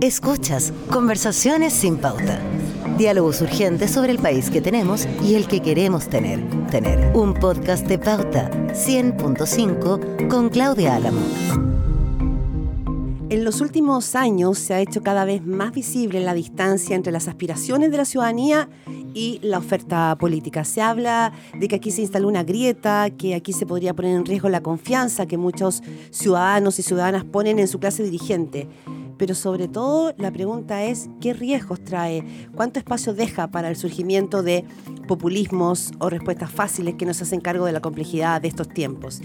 Escuchas Conversaciones sin pauta. Diálogos urgentes sobre el país que tenemos y el que queremos tener. Tener un podcast de pauta 100.5 con Claudia Álamo. En los últimos años se ha hecho cada vez más visible la distancia entre las aspiraciones de la ciudadanía la oferta política. Se habla de que aquí se instaló una grieta, que aquí se podría poner en riesgo la confianza que muchos ciudadanos y ciudadanas ponen en su clase dirigente. Pero sobre todo la pregunta es qué riesgos trae, cuánto espacio deja para el surgimiento de populismos o respuestas fáciles que nos hacen cargo de la complejidad de estos tiempos.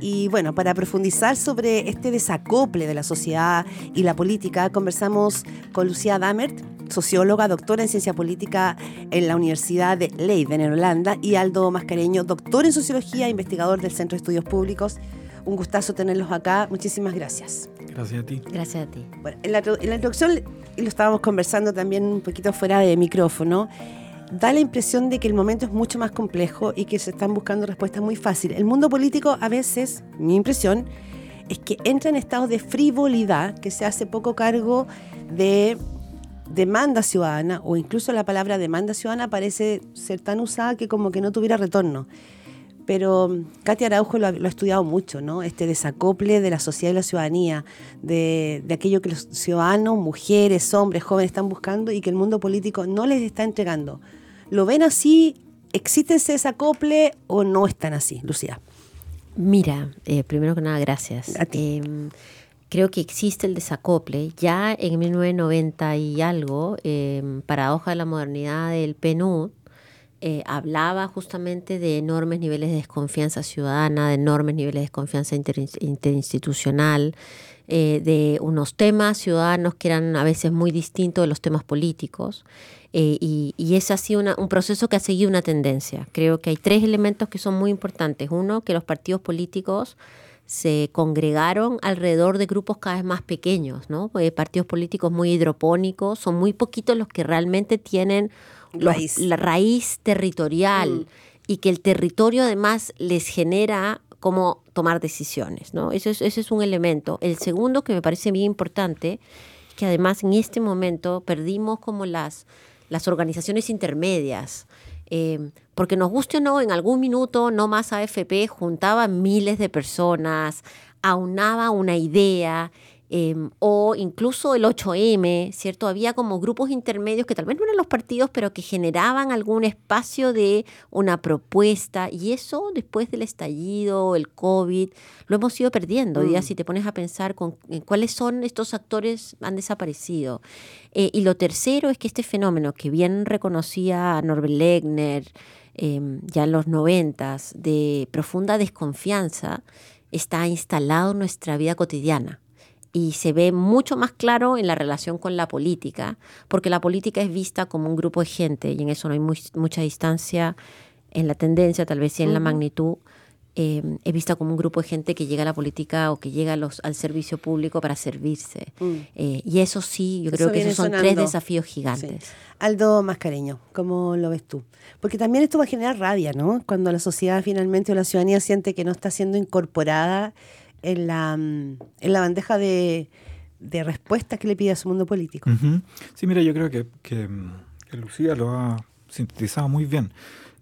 Y bueno, para profundizar sobre este desacople de la sociedad y la política, conversamos con Lucía Damert, socióloga, doctora en ciencia política en la Universidad de Leiden, en Holanda, y Aldo Mascareño, doctor en sociología, investigador del Centro de Estudios Públicos. Un gustazo tenerlos acá. Muchísimas gracias. Gracias a ti. Gracias a ti. Bueno, en la, en la introducción, y lo estábamos conversando también un poquito fuera de micrófono, da la impresión de que el momento es mucho más complejo y que se están buscando respuestas muy fáciles. El mundo político a veces, mi impresión, es que entra en estados de frivolidad, que se hace poco cargo de demanda ciudadana, o incluso la palabra demanda ciudadana parece ser tan usada que como que no tuviera retorno. Pero mm, Katia Araujo lo ha, estudiado mucho, ¿no? Este desacople de la sociedad y la ciudadanía, de, de, aquello que los ciudadanos, mujeres, hombres, jóvenes están buscando y que el mundo político no les está entregando. ¿Lo ven así? ¿Existe ese desacople o no están así, Lucía? Mira, eh, primero que nada, gracias. A ti. Eh, creo que existe el desacople. Ya en 1990 y algo, eh, Paradoja de la Modernidad del PNUD eh, hablaba justamente de enormes niveles de desconfianza ciudadana, de enormes niveles de desconfianza interinstitucional, eh, de unos temas ciudadanos que eran a veces muy distintos de los temas políticos. Eh, y, y es así una, un proceso que ha seguido una tendencia. Creo que hay tres elementos que son muy importantes. Uno, que los partidos políticos se congregaron alrededor de grupos cada vez más pequeños, ¿no? partidos políticos muy hidropónicos, son muy poquitos los que realmente tienen raíz. la raíz territorial mm. y que el territorio además les genera cómo tomar decisiones, ¿no? Eso es, ese es un elemento. El segundo que me parece bien importante, que además en este momento perdimos como las, las organizaciones intermedias, eh, porque nos guste o no, en algún minuto No Más AFP juntaba miles de personas, aunaba una idea, em, o incluso el 8M, ¿cierto? Había como grupos intermedios que tal vez no eran los partidos, pero que generaban algún espacio de una propuesta, y eso después del estallido, el COVID, lo hemos ido perdiendo. Mm. si te pones a pensar con cuáles son estos actores, han desaparecido. Eh, y lo tercero es que este fenómeno que bien reconocía Norbert Legner, Em, ya en los noventas de profunda desconfianza está instalado en nuestra vida cotidiana y se ve mucho más claro en la relación con la política, porque la política es vista como un grupo de gente y en eso no hay mucha distancia en la tendencia, tal vez sí en la magnitud, eh, es vista como un grupo de gente que llega a la política o que llega los, al servicio público para servirse. Mm. Eh, y eso sí, yo creo que esos son tres desafíos gigantes. Aldo Mascareño, ¿cómo lo ves tú? Porque también esto va a generar rabia, ¿no? Cuando la sociedad finalmente o la ciudadanía siente que no está siendo incorporada en la, mm, en la bandeja de, de respuestas que le pide a su mundo político. Sí, mira, yo creo que, que, que Lucía lo ha sintetizado muy bien.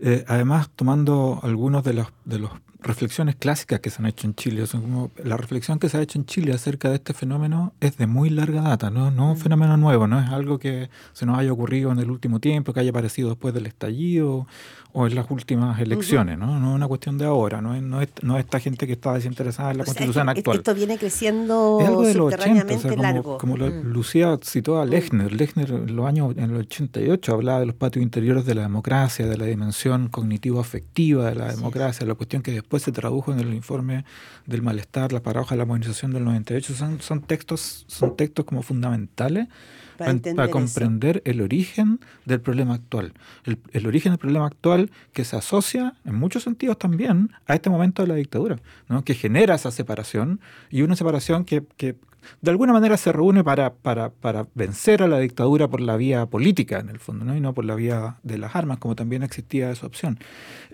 Eh, además, tomando algunos de los, de los reflexiones clásicas que se han hecho en Chile. Son como, la reflexión que se ha hecho en Chile acerca de este fenómeno es de muy larga data, no, no es un mm. fenómeno nuevo, no es algo que se nos haya ocurrido en el último tiempo, que haya aparecido después del estallido o en las últimas elecciones, ¿no? No es una cuestión de ahora, no es, no es, no esta gente que está desinteresada en la constitución actual. Esto viene creciendo es algo de los 80, como, largo. Como mm. Lucía citó a mm. Lechner, Lechner en los años en el 88 hablaba de los patios interiores de la democracia, de la dimensión cognitivo-afectiva de la democracia, la cuestión que después se tradujo en el informe del malestar, la paradoja de la modernización del 98, son, son textos, son textos como fundamentales para, comprender el origen del problema actual. El, origen del problema actual que se asocia, en muchos sentidos también, a este momento de la dictadura, ¿no? que genera esa separación y una separación que, de alguna manera se reúne para, para, para, vencer a la dictadura por la vía política, en el fondo, ¿no? y no por la vía de las armas, como también existía esa opción.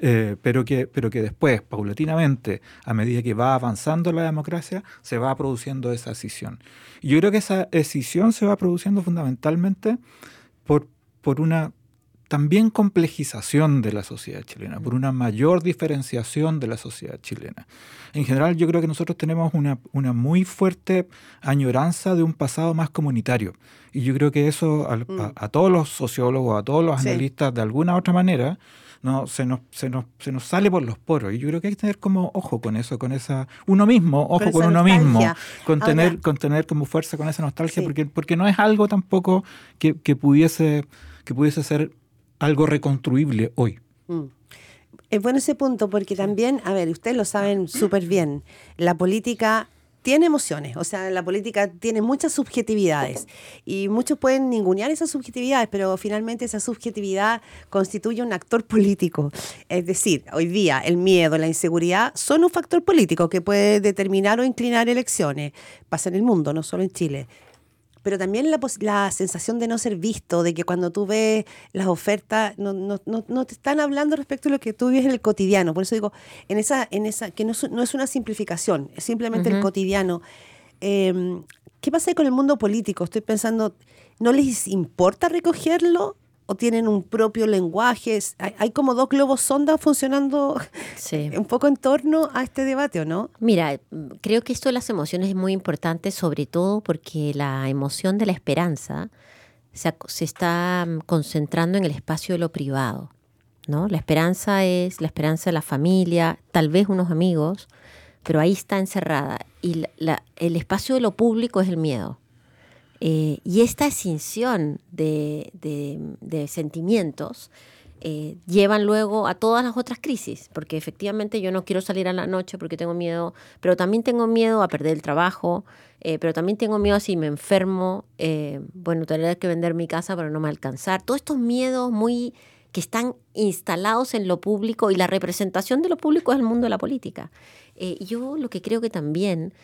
Eh, pero, que, pero que después, paulatinamente, a medida que va avanzando la democracia, se va produciendo esa escisión. Y yo creo que esa escisión se va produciendo fundamentalmente por, por una también complejización de la sociedad chilena, por una mayor diferenciación de la sociedad chilena. En general, yo creo que nosotros tenemos una, una muy fuerte añoranza de un pasado más comunitario. Y yo creo que eso a, mm. todos los sociólogos, a todos los analistas, de alguna u otra manera, no se nos, se nos, se nos sale por los poros. Y yo creo que hay que tener como ojo con eso, con esa, uno mismo, ojo con, uno mismo, con tener, con tener como fuerza con esa nostalgia, porque, porque no es algo tampoco que, que pudiese, que pudiese ser algo reconstruible hoy. Mm. Es bueno ese punto porque también, a ver, ustedes lo saben súper bien, la política tiene emociones, o sea, la política tiene muchas subjetividades y muchos pueden ningunear esas subjetividades, pero finalmente esa subjetividad constituye un actor político. Es decir, hoy día el miedo, la inseguridad son un factor político que puede determinar o inclinar elecciones. Pasa en el mundo, no solo en Chile pero también la, la, sensación de no ser visto, de que cuando tú ves las ofertas no, no, no, te están hablando respecto a lo que tú vives en el cotidiano. Por eso digo, en esa, en esa que no, es una simplificación, es simplemente el cotidiano. Em, ¿Qué pasa con el mundo político? Estoy pensando, ¿no les importa recogerlo? O tienen un propio lenguaje. Hay, como dos globos sonda funcionando un poco en torno a este debate, ¿o no? Mira, creo que esto de las emociones es muy importante, sobre todo porque la emoción de la esperanza se, se está concentrando en el espacio de lo privado. ¿no? La esperanza es la esperanza de la familia, tal vez unos amigos, pero ahí está encerrada. Y el espacio de lo público es el miedo. Eh, y esta extinción de, sentimientos eh, llevan luego a todas las otras crisis, porque efectivamente yo no quiero salir a la noche porque tengo miedo, pero también tengo miedo a perder el trabajo, eh, pero también tengo miedo a si me enfermo, bueno, tener que vender mi casa para no me alcanzar. Todos estos miedos muy que están instalados en lo público y la representación de lo público es el mundo de la política. yo lo que creo que también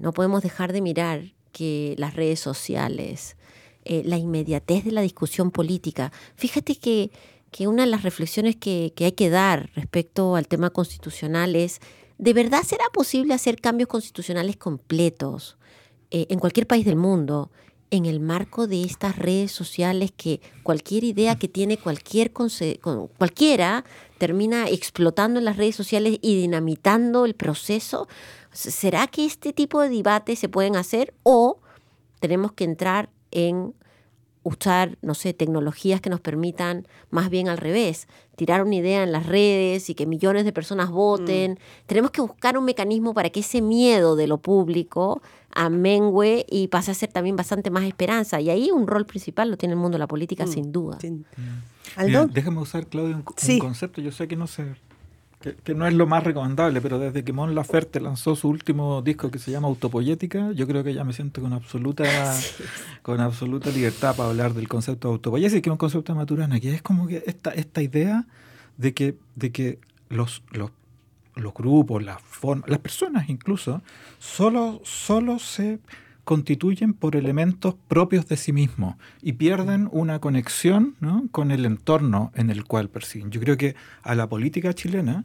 no podemos dejar de mirar que las redes sociales, eh, la inmediatez de la discusión política. Fíjate que, que una de las reflexiones que, hay que dar respecto al tema constitucional es, ¿de verdad será posible hacer cambios constitucionales completos eh, en cualquier país del mundo? en el marco de estas redes sociales que cualquier idea que tiene cualquier cualquiera termina explotando en las redes sociales y dinamitando el proceso. ¿Será que este tipo de debates se pueden hacer o tenemos que entrar en usar, no sé, tecnologías que nos permitan más bien al revés, tirar una idea en las redes y que millones de personas voten. Mm. Tenemos que buscar un mecanismo para que ese miedo de lo público amengue y pase a ser también bastante más esperanza. Y ahí un rol principal lo tiene el mundo de la política, mm. sin duda. déjame usar, Claudio, un, concepto. Yo sé que no sé que, no es lo más recomendable, pero desde que Mon Laferte lanzó su último disco que se llama Autopoyética, yo creo que ya me siento con absoluta, con absoluta libertad para hablar del concepto de autopoyética, que es un concepto de Maturana, que es como que esta, esta idea de que, de que los, los, los grupos, las formas, las personas incluso, solo, solo se constituyen por elementos propios de sí mismos y pierden una conexión con el entorno en el cual persiguen. Yo creo que a la política chilena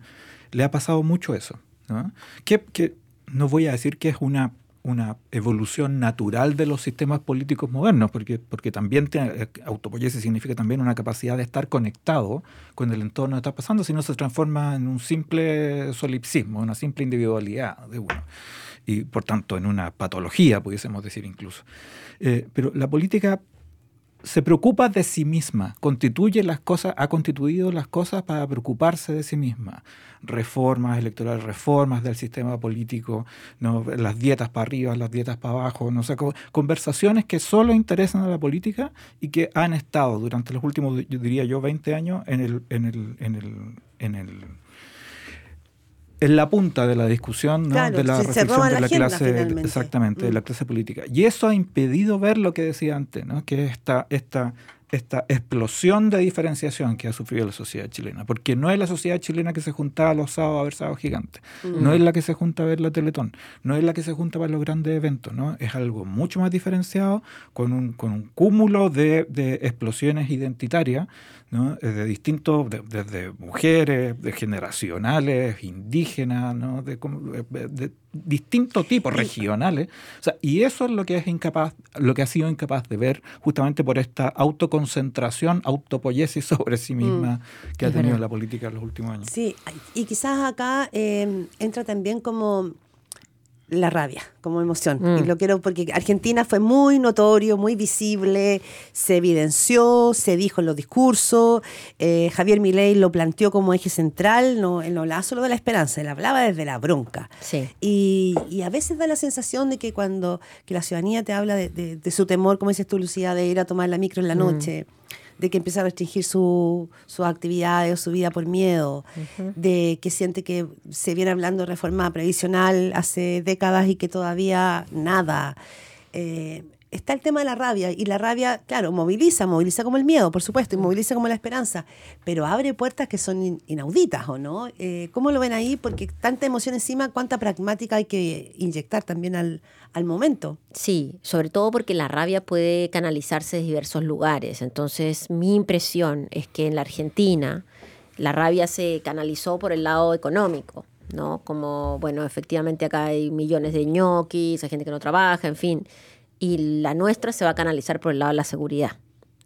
le ha pasado mucho eso. ¿no? Que, no voy a decir que es una, una evolución natural de los sistemas políticos modernos, porque, porque también eh, autopoyese significa también una capacidad de estar conectado con el entorno que está pasando, si no se transforma en un simple solipsismo, una simple individualidad de uno y por tanto en una patología, pudiésemos decir incluso. Eh, pero la política se preocupa de sí misma, constituye las cosas, ha constituido las cosas para preocuparse de sí misma. Reformas electorales, reformas del sistema político, las dietas para arriba, las dietas para abajo, no sé, conversaciones que solo interesan a la política y que han estado durante los últimos, diría yo, 20 años en el, en el en la punta de la discusión de la reflexión de la, clase exactamente de la mm. clase política. Y eso ha impedido ver lo que decía antes ¿no? que esta esta esta explosión de diferenciación que ha sufrido la sociedad chilena, porque no es la sociedad chilena que se juntaba los sábados a ver sábados gigantes, no es la que se junta a ver la Teletón, no es la que se junta para los grandes eventos, ¿no? es algo mucho más diferenciado, con un, con un cúmulo de, de explosiones identitarias ¿no? de distintos, desde mujeres, de generacionales, indígenas, ¿no? de, de, distintos tipos regionales. O sea, y eso es lo que es incapaz, lo que ha sido incapaz de ver justamente por esta autoconcentración, autopoiesis sobre sí misma mm, que ha tenido la política en los últimos años. Sí, y quizás acá eh, entra también como la rabia como emoción. Y mm. lo quiero porque Argentina fue muy notorio, muy visible, se evidenció, se dijo en los discursos. Eh, Javier Milei lo planteó como eje central, no, él no hablaba solo de la esperanza, él hablaba desde la bronca. Sí. Y, a veces da la sensación de que cuando que la ciudadanía te habla de, su temor, como dices tú, Lucía, de ir a tomar la micro en la mm. De que empieza a restringir su, sus actividades o su vida por miedo, de que siente que se viene hablando de reforma previsional hace décadas y que todavía nada. Eh, está el tema de la rabia y la rabia, claro, moviliza, moviliza como el miedo, por supuesto, y moviliza como la esperanza, pero abre puertas que son inauditas, ¿o no? Eh, ¿Cómo lo ven ahí? Porque tanta emoción encima, cuánta pragmática hay que inyectar también al, al momento. Sí, sobre todo porque la rabia puede canalizarse de diversos lugares. Entonces, mi impresión es que en la Argentina la rabia se canalizó por el lado económico. ¿no? Como, bueno, efectivamente acá hay millones de ñoquis, hay gente que no trabaja, en fin y la nuestra se va a canalizar por el lado de la seguridad.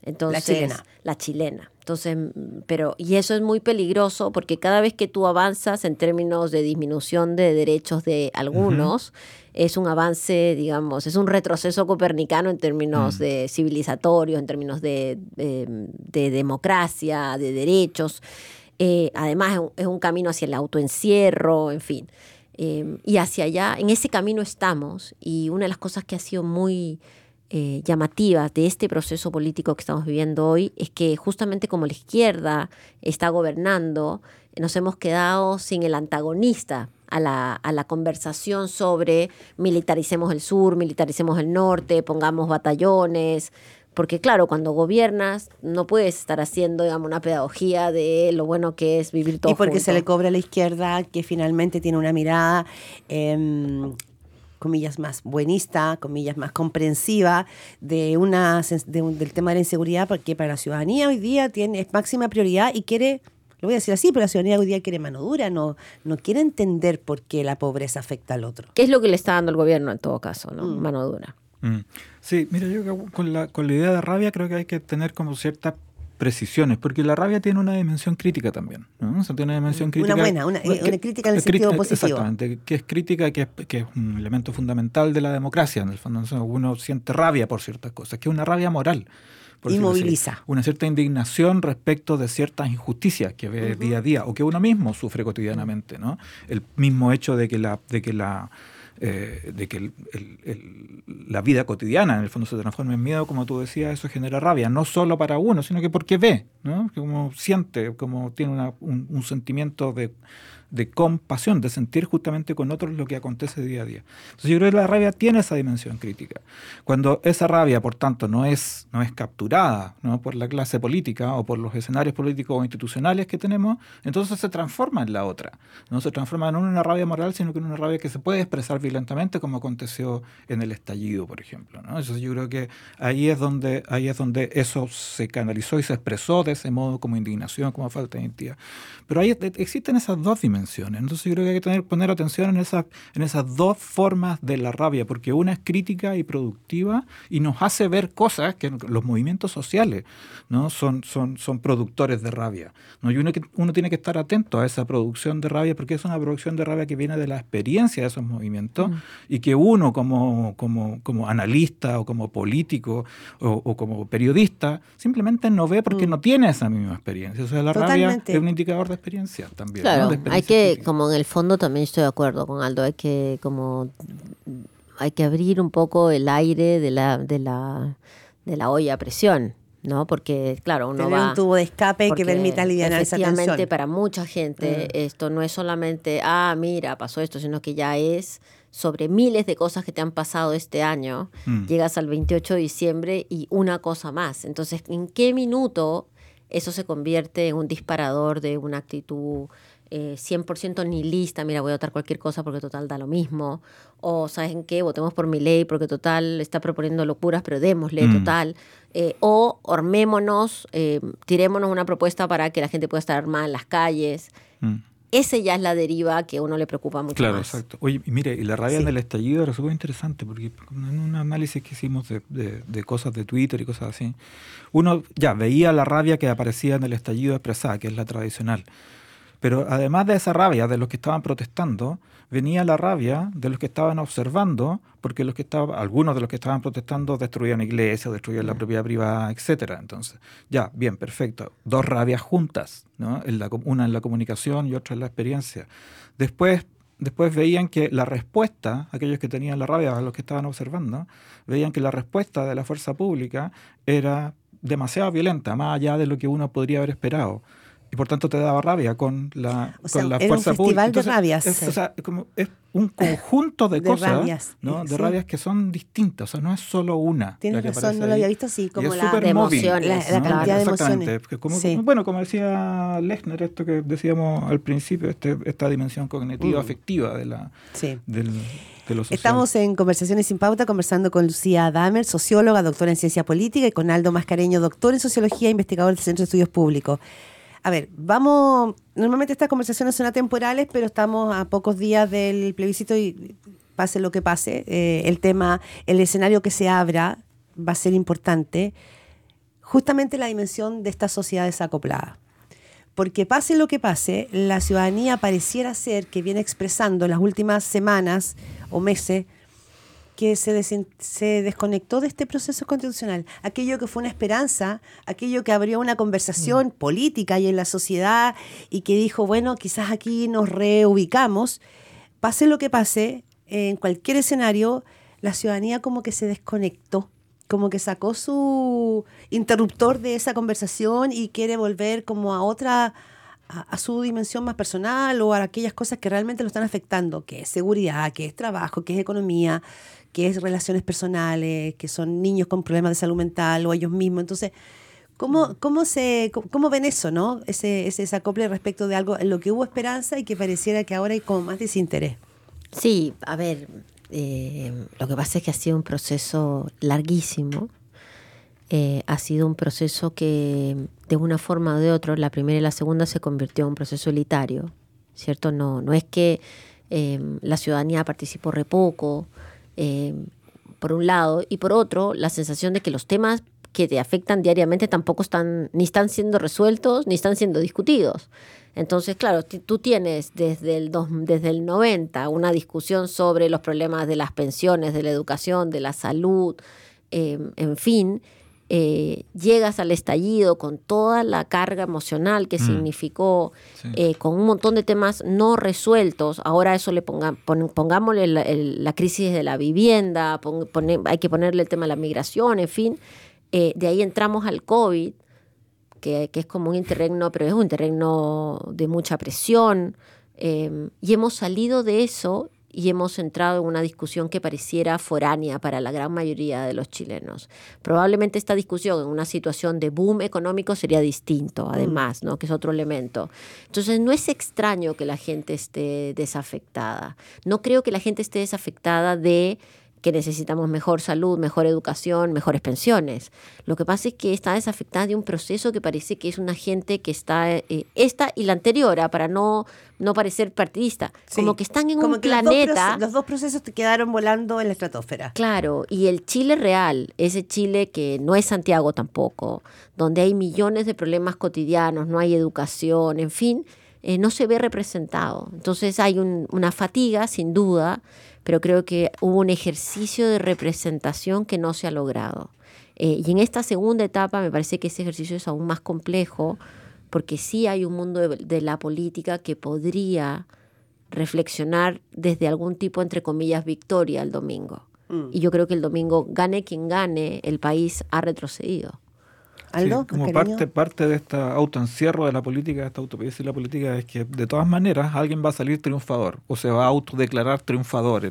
Entonces, la chilena. La chilena. Entonces, pero, y eso es muy peligroso porque cada vez que tú avanzas en términos de disminución de derechos de algunos, es un avance, digamos, es un retroceso copernicano en términos mm. de civilizatorios, en términos de, democracia, de derechos. Eh, además, es un camino hacia el autoencierro, en fin. Em, y hacia allá, en ese camino estamos. Y una de las cosas que ha sido muy eh, llamativa de este proceso político que estamos viviendo hoy es que justamente como la izquierda está gobernando, nos hemos quedado sin el antagonista a la, a la, conversación sobre militaricemos el sur, militaricemos el norte, pongamos batallones, porque claro, cuando gobiernas no puedes estar haciendo, digamos, una pedagogía de lo bueno que es vivir todo Y porque se le cobra a la izquierda que finalmente tiene una mirada, em, comillas, más buenista, comillas, más comprensiva de una, del tema de la inseguridad, porque para la ciudadanía hoy día tiene, es máxima prioridad y quiere lo voy a decir así, pero la ciudadanía hoy día quiere mano dura, no, no quiere entender por qué la pobreza afecta al otro. ¿Qué es lo que le está dando el gobierno en todo caso, ¿no? Mm. Mano dura. Mm. Sí, mira, yo con la, con la idea de rabia creo que hay que tener como ciertas precisiones, porque la rabia tiene una dimensión crítica también. ¿no? tiene una dimensión crítica. Una buena, una, una crítica en el sentido positivo. Exactamente, que es crítica, que es, que es un elemento fundamental de la democracia. En el fondo, uno siente rabia por ciertas cosas, que es una rabia moral. Y moviliza. una cierta indignación respecto de ciertas injusticias que ve día a día o que uno mismo sufre cotidianamente. ¿no? El mismo hecho de que la, de que la eh, de que la vida cotidiana en el fondo se transforma en miedo, como tú decías, eso genera rabia, no solo para uno, sino que porque ve, ¿no? como siente, como tiene un, sentimiento de, de compasión, de sentir justamente con otros lo que acontece día a día. Entonces yo creo que la rabia tiene esa dimensión crítica. Cuando esa rabia, por tanto, no es, no es capturada ¿no? por la clase política o por los escenarios políticos o institucionales que tenemos, entonces se transforma en la otra. No se transforma en una rabia moral, sino que en una rabia que se puede expresar violentamente, como aconteció en el estallido, por ejemplo. ¿no? Entonces yo creo que ahí es donde, ahí es donde eso se canalizó y se expresó de ese modo como indignación, como falta de identidad. Pero ahí existen esas dos dimensiones entonces yo creo que hay que tener, poner atención en, esas, en esas dos formas de la rabia, porque una es crítica y productiva y nos hace ver cosas que los movimientos sociales ¿no? son, son, son productores de rabia. ¿no? Y uno, uno tiene que estar atento a esa producción de rabia porque es una producción de rabia que viene de la experiencia de esos movimientos mm. y que uno como, como, como analista o como político o, como periodista simplemente no ve porque mm. no tiene esa misma experiencia. O sea, la rabia es un indicador de experiencia también. Claro, hay que, como en el fondo también estoy de acuerdo con Aldo, hay que como hay que abrir un poco el aire de la, de la, de la olla a presión. ¿no? Porque, claro, uno va... un tubo de escape que permita aliviar esa tensión. para mucha gente mm. esto no es solamente, ah, mira, pasó esto, sino que ya es sobre miles de cosas que te han pasado este año, Mm. llegas al 28 de diciembre y una cosa más. Entonces, ¿en qué minuto eso se convierte en un disparador de una actitud eh, 100% nihilista? Mira, voy a votar cualquier cosa porque total da lo mismo. O, ¿sabes en qué? Votemos por mi ley porque total está proponiendo locuras, pero démosle, Mm. total. Eh, o armémonos, eh, tirémonos una propuesta para que la gente pueda estar armada en las calles. Mm. Ese ya es la deriva que a uno le preocupa mucho Claro, más. exacto. Oye, mire, y la rabia Sí. del estallido era súper interesante porque en un análisis que hicimos de, de- de cosas de Twitter y cosas así, uno ya veía la rabia que aparecía en el estallido expresada, que es la tradicional. Pero además de esa rabia de los que estaban protestando, venía la rabia de los que estaban observando, porque los que estaban, algunos de los que estaban protestando destruían iglesias, destruían la propiedad privada, etcétera. Entonces, ya, bien, perfecto. Dos rabias juntas, ¿no? En la com- una en la comunicación y otra en la experiencia. Después, después veían que la respuesta, aquellos que tenían la rabia, los que estaban observando, veían que la respuesta de la fuerza pública era demasiado violenta, más allá de lo que uno podría haber esperado. Y por tanto te daba rabia con la, O sea, con la era un fuerza pública. festival de rabias. Es, o sea, como es un conjunto de, De cosas, rabias, ¿no? eh, de sí. rabias que son distintas. O sea, no es solo una. Tienes razón, no lo había visto así, como es la- de emociones, La- la ¿no? cantidad de Exactamente. emociones. Como- Sí. Bueno, como decía Lechner, esto que decíamos al principio, este, esta dimensión cognitiva, Mm. afectiva de, la, Sí. del. Estamos en Conversaciones sin Pauta conversando con Lucía Damer, socióloga, doctora en ciencia política, y con Aldo Mascareño, doctor en sociología e investigador del Centro de Estudios Públicos. A ver, vamos, normalmente estas conversaciones son atemporales, pero estamos a pocos días del plebiscito y pase lo que pase, eh, el tema, el escenario que se abra va a ser importante. Justamente la dimensión de esta sociedad desacoplada. Porque pase lo que pase, la ciudadanía pareciera ser que viene expresando en las últimas semanas o meses que se, se desconectó de este proceso constitucional. Aquello que fue una esperanza, aquello que abrió una conversación política y en la sociedad y que dijo, bueno, quizás aquí nos reubicamos. Pase lo que pase, en cualquier escenario, la ciudadanía como que se desconectó, como que sacó su interruptor de esa conversación y quiere volver como a otra, a, a su dimensión más personal o a aquellas cosas que realmente lo están afectando, que es seguridad, que es trabajo, que es economía, que es relaciones personales, que son niños con problemas de salud mental o ellos mismos. Entonces, ¿cómo, cómo, se, cómo, cómo ven eso, no? Ese, ese desacople respecto de algo en lo que hubo esperanza y que pareciera que ahora hay como más desinterés. Sí, a ver, eh, lo que pasa es que ha sido un proceso larguísimo. Eh, ha sido un proceso que de una forma o de otra, la primera y la segunda se convirtió en un proceso elitario, ¿cierto? No, no es que eh, la ciudadanía participó re poco, eh, por un lado, y por otro, la sensación de que los temas que te afectan diariamente tampoco están, ni están siendo resueltos, ni están siendo discutidos. Entonces, claro, tú tienes desde el, dos- desde el 90 una discusión sobre los problemas de las pensiones, de la educación, de la salud, eh, en fin, eh, llegas al estallido con toda la carga emocional que Mm. significó, Sí. eh, con un montón de temas no resueltos. Ahora eso le ponga, pon- pongámosle la, el- la crisis de la vivienda, pon- hay que ponerle el tema de la migración, en fin. Eh, de ahí entramos al COVID, que, que es como un interregno, pero es un interregno de mucha presión. eh, y hemos salido de eso y hemos entrado en una discusión que pareciera foránea para la gran mayoría de los chilenos. Probablemente esta discusión en una situación de boom económico sería distinto, además, ¿no? que es otro elemento. Entonces, no es extraño que la gente esté desafectada. No creo que la gente esté desafectada de que necesitamos mejor salud, mejor educación, mejores pensiones. Lo que pasa es que está desafectada de un proceso que parece que es una gente que está, eh, esta y la anterior, ah, para no, no parecer partidista, como que están en Como un que los dos planeta. Los dos, procesos te quedaron volando en la estratosfera. Claro, y el Chile real, ese Chile que no es Santiago tampoco, donde hay millones de problemas cotidianos, no hay educación, en fin, eh, no se ve representado. Entonces hay un- una fatiga, sin duda, pero creo que hubo un ejercicio de representación que no se ha logrado. Eh, y en esta segunda etapa me parece que ese ejercicio es aún más complejo, porque sí hay un mundo de, de la política que podría reflexionar desde algún tipo, entre comillas, victoria el domingo. Mm. Y yo creo que el domingo, gane quien gane, el país ha retrocedido. Aldo, como parte, parte de este autoencierro de la política, de esta autopsia de la política, es que de todas maneras alguien va a salir triunfador o se va a autodeclarar triunfador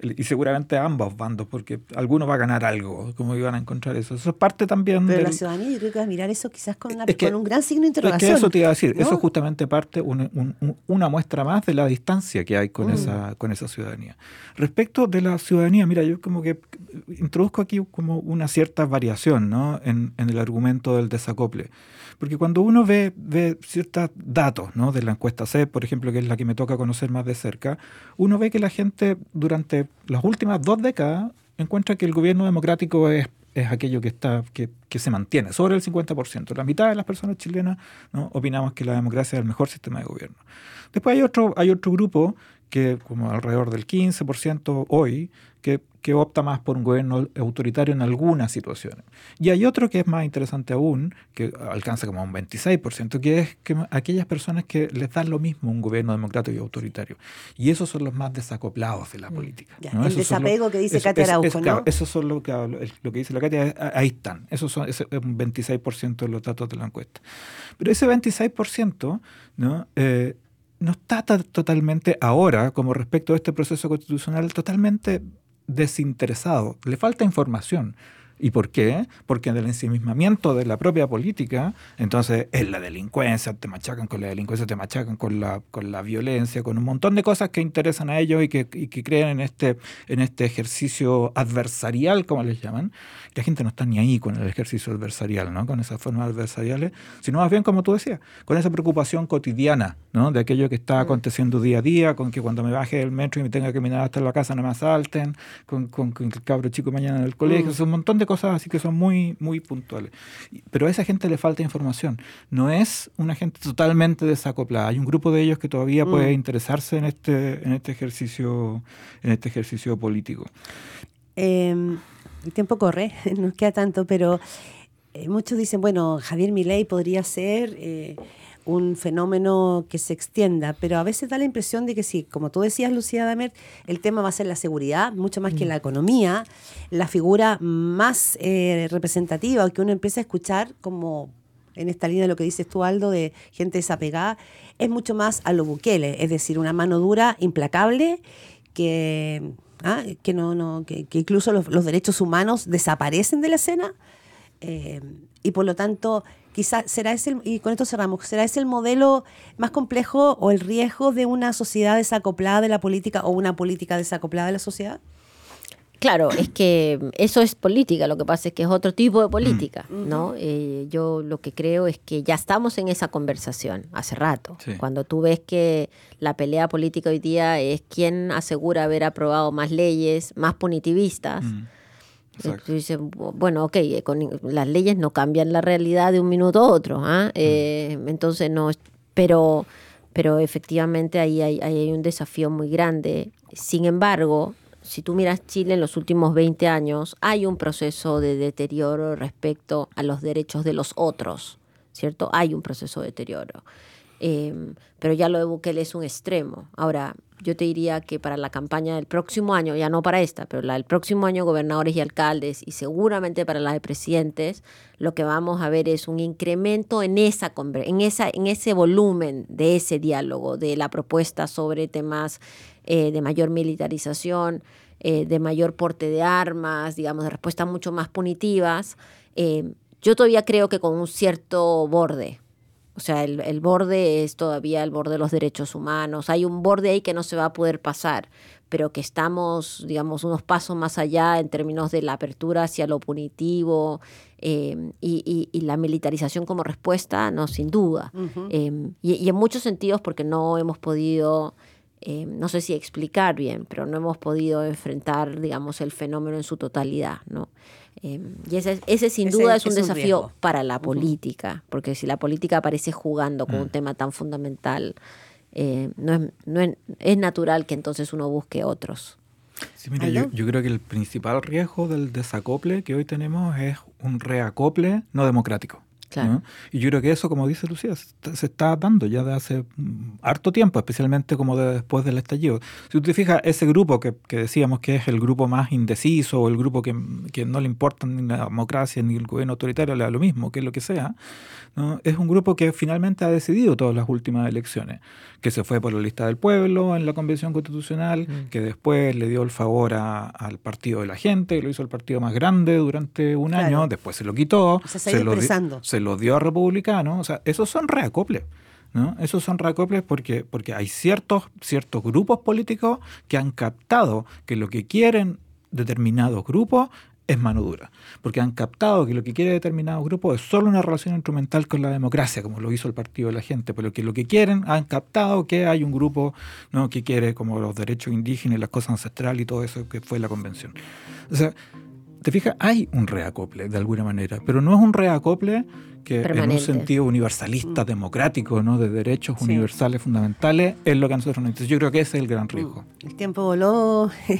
y seguramente ambos bandos, porque alguno va a ganar algo, como iban a encontrar eso. Eso es parte también Pero la ciudadanía yo creo que va a mirar eso quizás con, un gran signo de interrogación. Es que eso te iba a decir, eso es justamente parte, una muestra más de la distancia que hay con, mm. esa, con esa ciudadanía. Respecto de la ciudadanía, mira, yo como que introduzco aquí como una cierta variación ¿no? en, en el argumento del desacople. Porque cuando uno ve, ve ciertos datos de la encuesta C, por ejemplo, que es la que me toca conocer más de cerca, uno ve que la gente durante las últimas dos décadas encuentra que el gobierno democrático es, es aquello que, está, que, que, se mantiene, sobre el 50%. La mitad de las personas chilenas opinamos que la democracia es el mejor sistema de gobierno. Después hay otro, hay otro grupo que como alrededor del 15% hoy, que, que, opta más por un gobierno autoritario en algunas situaciones. Y hay otro que es más interesante aún, que alcanza como un 26%, que es que aquellas personas que les dan lo mismo un gobierno democrático y autoritario. Y esos son los más desacoplados de la mm, política. El desapego que dice Katia Araujo, ¿no? esos son lo que, lo que dice la Katia, ahí están. Esos son ese, un 26% de los datos de la encuesta. Pero ese 26%, ¿no? Eh, no está totalmente ahora, como respecto a este proceso constitucional, totalmente desinteresado. Le falta información. ¿Y por qué? Porque en el ensimismamiento de la propia política, entonces es la delincuencia, te machacan con la delincuencia, te machacan con la, con la violencia, con un montón de cosas que interesan a ellos y que, y que creen en este, en este ejercicio adversarial, como les llaman. La gente no está ni ahí con el ejercicio adversarial, ¿no? con esas formas adversariales, sino más bien, como tú decías, con esa preocupación cotidiana ¿no? de aquello que está mm. aconteciendo día a día, con que cuando me baje del metro y me tenga que caminar hasta la casa no me asalten, con, con, que el cabro chico mañana en el colegio, mm. un montón de cosas así que son muy, muy puntuales. Pero a esa gente le falta información. No es una gente totalmente desacoplada. Hay un grupo de ellos que todavía mm. puede interesarse en este, en este ejercicio, en este ejercicio político. Em, el tiempo corre, no queda tanto, pero eh, muchos dicen, bueno, Javier Milei podría ser eh, un fenómeno que se extienda, pero a veces da la impresión de que sí, como tú decías, Lucía Damer, el tema va a ser la seguridad, mucho más que mm. la economía, la figura más eh, representativa que uno empieza a escuchar como en esta línea de lo que dices tú, Aldo, de gente desapegada, es mucho más a lo Bukele, es decir, una mano dura, implacable, que, ah, que, no, no, que, incluso los, derechos humanos desaparecen de la escena. Eh, y por lo tanto quizás será ese, y con esto cerramos, será ese el modelo más complejo o el riesgo de una sociedad desacoplada de la política o una política desacoplada de la sociedad? Claro, es que eso es política, lo que pasa es que es otro tipo de política, mm. ¿no? Eh, yo lo que creo es que ya estamos en esa conversación hace rato. Cuando tú ves que la pelea política hoy día es quién asegura haber aprobado más leyes, más punitivistas. Mm. Tú dices, bueno, ok, eh, con, las leyes no cambian la realidad de un minuto a otro, ¿ah? eh, entonces no, pero, pero efectivamente ahí hay, hay un desafío muy grande. Sin embargo, si tú miras Chile en los últimos 20 años, hay un proceso de deterioro respecto a los derechos de los otros, ¿cierto? Hay un proceso de deterioro. Em, pero ya lo de Bukele es un extremo. Ahora, yo te diría que para la campaña del próximo año, ya no para esta, pero la del próximo año, gobernadores y alcaldes, y seguramente para la de presidentes, lo que vamos a ver es un incremento en, esa, en, esa, en ese volumen de ese diálogo, de la propuesta sobre temas eh, de mayor militarización, eh, de mayor porte de armas, digamos, de respuestas mucho más punitivas. Eh, yo todavía creo que con un cierto borde, o sea, el, borde es todavía el borde de los derechos humanos. Hay un borde ahí que no se va a poder pasar, pero que estamos, digamos, unos pasos más allá en términos de la apertura hacia lo punitivo em, y, la militarización como respuesta, no, sin duda. Em, y, en muchos sentidos porque no hemos podido... Em, no sé si explicar bien, pero no hemos podido enfrentar, digamos, el fenómeno en su totalidad, ¿no? Em, y ese, ese sin duda es un desafío para la política, porque si la política aparece jugando con un mm. tema tan fundamental, eh, no, es, no es, natural que entonces uno busque otros. Sí, mira, yo, yo, creo que el principal riesgo del desacople que hoy tenemos es un reacople no democrático. Y yo creo que eso, como dice Lucía, se está dando ya de hace mm, harto tiempo, especialmente como después del estallido. Si tú te fijas, ese grupo que, decíamos que es el grupo más indeciso o el grupo que, no le importa ni la democracia ni el gobierno autoritario, le da lo mismo, que es lo que sea, es un grupo que finalmente ha decidido todas las últimas elecciones, que se fue por la lista del pueblo en la convención constitucional, mm. que después le dio el favor al partido de la gente, lo hizo el partido más grande durante un año, después se lo quitó, se, lo se lo dio a republicanos, o sea, esos son reacoples. ¿no? Esos son reacoples porque, porque hay ciertos, ciertos grupos políticos que han captado que lo que quieren determinados grupos es mano dura, porque han captado que lo que quiere determinados grupos es solo una relación instrumental con la democracia, como lo hizo el Partido de la Gente, pero que lo que quieren, han captado que hay un grupo ¿no? que quiere como los derechos indígenas, las cosas ancestrales y todo eso que fue la convención. O sea, te fijas, hay un reacople de alguna manera, pero no es un reacople que en un sentido universalista, mm. democrático, ¿no? de derechos universales fundamentales, es lo que a nosotros nos interesa. Yo creo que ese es el gran mm. riesgo. El tiempo voló.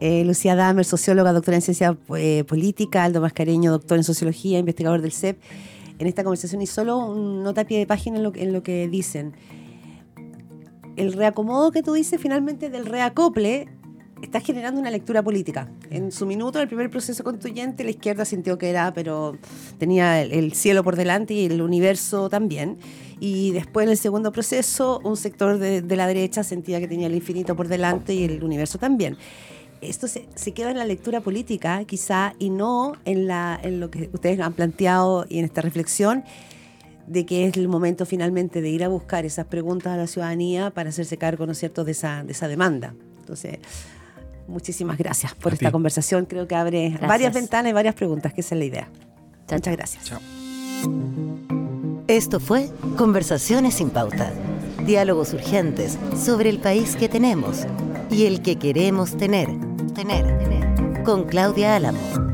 Eh, Lucía Damer, socióloga, doctora en ciencia eh, política, Aldo Mascareño, doctor en sociología, investigador del CEP, en esta conversación y solo un nota a pie de página en lo, en lo que dicen. El reacomodo que tú dices finalmente del reacople está generando una lectura política. En su minuto, en el primer proceso constituyente, la izquierda sintió que era, pero tenía el, cielo por delante y el universo también. Y después, en el segundo proceso, un sector de, la derecha sentía que tenía el infinito por delante y el universo también. Esto se, queda en la lectura política, quizá, y no en, la, en lo que ustedes han planteado y en esta reflexión de que es el momento finalmente de ir a buscar esas preguntas a la ciudadanía para hacerse cargo, ¿no es cierto?, de esa, de esa demanda. Entonces, Muchísimas gracias por esta conversación. Creo que abre varias ventanas y varias preguntas, que esa es la idea. Muchas gracias. Chao. Esto fue Conversaciones sin pauta. Diálogos urgentes sobre el país que tenemos y el que queremos tener. Tener. Con Claudia Álamo.